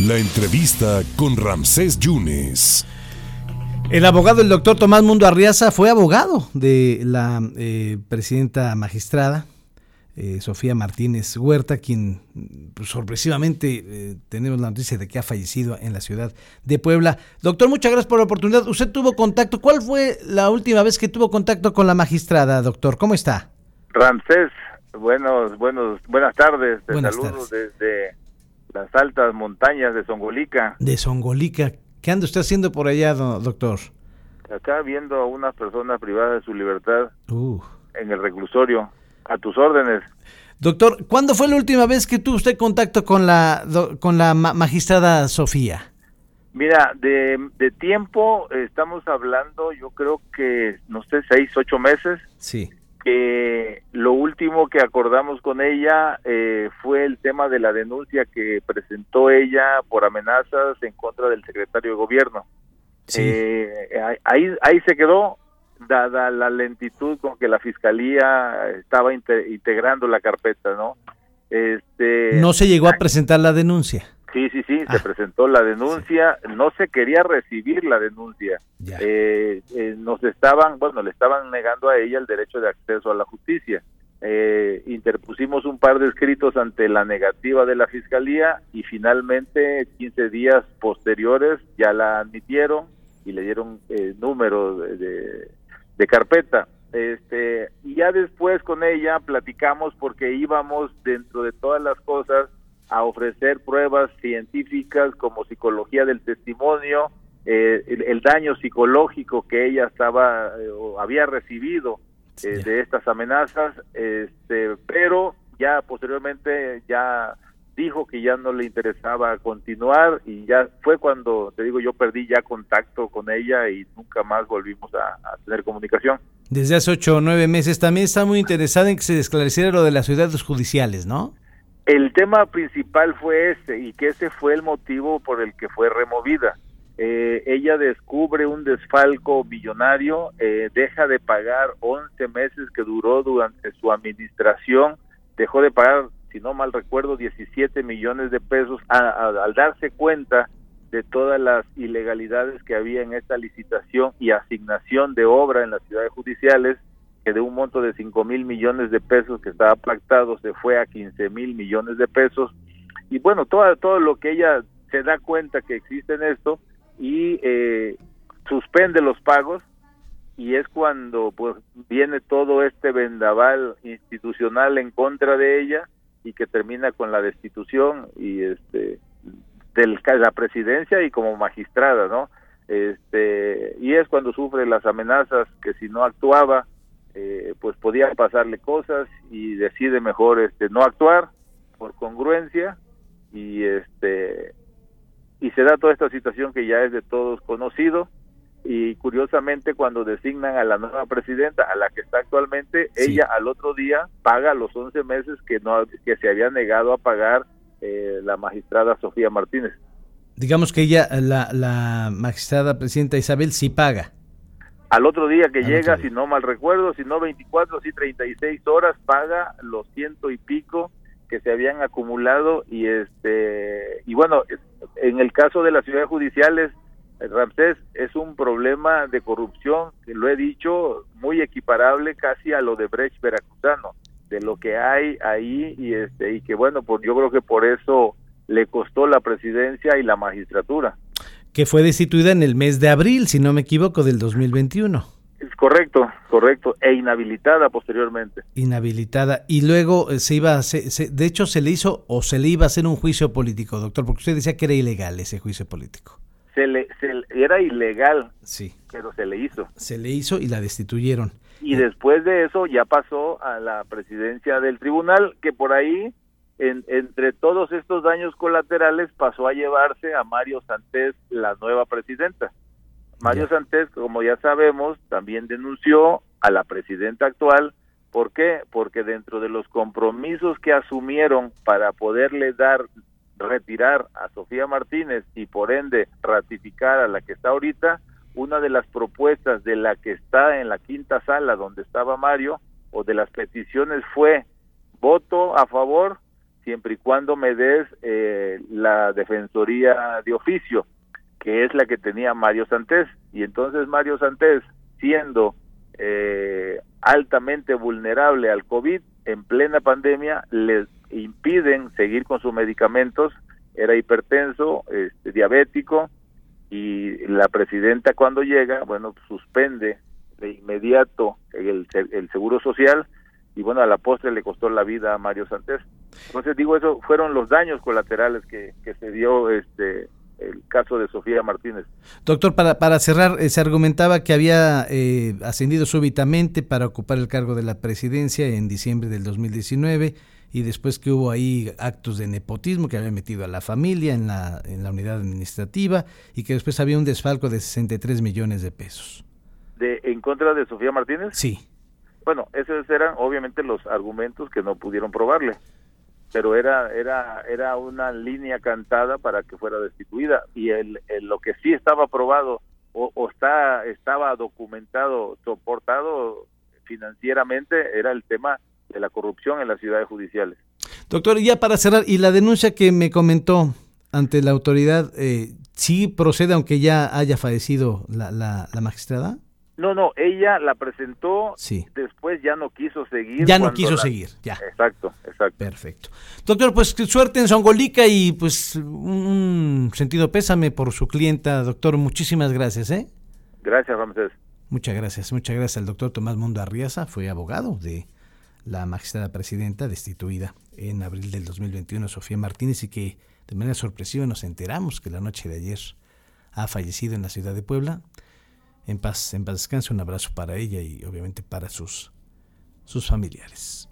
La entrevista con Ramsés Yunes. El abogado, el doctor Tomás Mundo Arriaza, fue abogado de la eh, presidenta magistrada, eh, Sofía Martínez Huerta, quien pues, sorpresivamente eh, tenemos la noticia de que ha fallecido en la ciudad de Puebla. Doctor, muchas gracias por la oportunidad. Usted tuvo contacto. ¿Cuál fue la última vez que tuvo contacto con la magistrada, doctor? ¿Cómo está? Ramsés, buenos, buenos, buenas tardes. Te saludo desde las altas montañas de Songolica. De Songolica. ¿Qué anda usted haciendo por allá, doctor? Acá viendo a una persona privada de su libertad uh. en el reclusorio. A tus órdenes. Doctor, ¿cuándo fue la última vez que tuvo usted contacto con la, con la magistrada Sofía? Mira, de, de tiempo estamos hablando, yo creo que, no sé, seis, ocho meses. Sí que lo último que acordamos con ella eh, fue el tema de la denuncia que presentó ella por amenazas en contra del secretario de gobierno. Eh, ahí, ahí se quedó, dada la lentitud con que la fiscalía estaba integrando la carpeta, ¿no? Este, no se llegó a presentar la denuncia. Sí, sí, sí, se ah. presentó la denuncia, no se quería recibir la denuncia. Eh, eh, nos estaban, bueno, le estaban negando a ella el derecho de acceso a la justicia. Eh, interpusimos un par de escritos ante la negativa de la fiscalía y finalmente 15 días posteriores ya la admitieron y le dieron número de, de carpeta. Este, y ya después con ella platicamos porque íbamos dentro de todas las cosas a ofrecer pruebas científicas como psicología del testimonio, eh, el, daño psicológico que ella estaba eh, o había recibido eh, de estas amenazas, este, pero ya posteriormente ya dijo que ya no le interesaba continuar y ya fue cuando, te digo, yo perdí ya contacto con ella y nunca más volvimos a, a tener comunicación. Desde hace ocho o nueve meses también está muy interesada en que se esclareciera lo de las ciudades judiciales, ¿no? El tema principal fue ese y que ese fue el motivo por el que fue removida. Eh, ella descubre un desfalco billonario, eh, deja de pagar 11 meses que duró durante su administración, dejó de pagar, si no mal recuerdo, 17 millones de pesos al darse cuenta de todas las ilegalidades que había en esta licitación y asignación de obra en las ciudades judiciales que de un monto de 5 mil millones de pesos que estaba pactado se fue a 15 mil millones de pesos. Y bueno todo todo lo que ella se da cuenta que existe en esto y eh, suspende los pagos y es cuando pues viene todo este vendaval institucional en contra de ella y que termina con la destitución y este de la presidencia y como magistrada no este y es cuando sufre las amenazas que si no actuaba eh, pues podía pasarle cosas y decide mejor este no actuar por congruencia y este y se da toda esta situación que ya es de todos conocido y curiosamente cuando designan a la nueva presidenta a la que está actualmente ella al otro día paga los 11 meses que no que se había negado a pagar eh, la magistrada Sofía Martínez. Digamos que ella la, la magistrada presidenta Isabel sí paga al otro día que llega, si no mal recuerdo, si no 24, si 36 horas, paga los ciento y pico que se habían acumulado y este y bueno, en el caso de las ciudades judiciales, Ramsés es un problema de corrupción, que lo he dicho, muy equiparable casi a lo de Brecht veracruzano, de lo que hay ahí y este y que bueno, pues yo creo que por eso le costó la presidencia y la magistratura que fue destituida en el mes de abril, si no me equivoco, del 2021. Es correcto, correcto, e inhabilitada posteriormente. Inhabilitada. Y luego eh, se iba, se, de hecho se le hizo o se le iba a hacer un juicio político, doctor, porque usted decía que era ilegal ese juicio político. Se le, era ilegal, sí. pero se le hizo. Se le hizo y la destituyeron. Y después de eso ya pasó a la presidencia del tribunal, que por ahí entre todos estos daños colaterales pasó a llevarse a Mario Santés, la nueva presidenta. Mario Santés, como ya sabemos, también denunció a la presidenta actual. ¿Por qué? Porque dentro de los compromisos que asumieron para poderle dar, retirar a Sofía Martínez y por ende ratificar a la que está ahorita, una de las propuestas de la que está en la quinta sala donde estaba Mario, o de las peticiones fue voto a favor siempre y cuando me des eh, la defensoría de oficio, que es la que tenía Mario Santés. Y entonces Mario Santés, siendo eh, altamente vulnerable al COVID, en plena pandemia, les impiden seguir con sus medicamentos, era hipertenso, este, diabético, y la presidenta cuando llega, bueno, suspende de inmediato el, el seguro social y bueno, a la postre le costó la vida a Mario Santés. Entonces digo, eso fueron los daños colaterales que, que se dio este el caso de Sofía Martínez. Doctor, para, para cerrar, eh, se argumentaba que había eh, ascendido súbitamente para ocupar el cargo de la presidencia en diciembre del 2019 y después que hubo ahí actos de nepotismo que había metido a la familia en la, en la unidad administrativa y que después había un desfalco de 63 millones de pesos. De, ¿En contra de Sofía Martínez? Sí. Bueno, esos eran obviamente los argumentos que no pudieron probarle, pero era era era una línea cantada para que fuera destituida y el, lo que sí estaba probado o, o, está estaba documentado, soportado financieramente era el tema de la corrupción en las ciudades judiciales. Doctor, ya para cerrar, y la denuncia que me comentó ante la autoridad, eh, ¿sí procede aunque ya haya fallecido la, la, la magistrada? No, no, ella la presentó, sí. después ya no quiso seguir. Ya no quiso la... seguir, ya. Exacto, exacto. Perfecto. Doctor, pues suerte en Songolica y pues un sentido pésame por su clienta, doctor. Muchísimas gracias, ¿eh? Gracias, Ramsés. Muchas gracias, muchas gracias al doctor Tomás Mundo Arriaza, fue abogado de la magistrada presidenta destituida en abril del 2021, Sofía Martínez, y que de manera sorpresiva nos enteramos que la noche de ayer ha fallecido en la ciudad de Puebla en paz, en paz descanse, un abrazo para ella y obviamente para sus, sus familiares.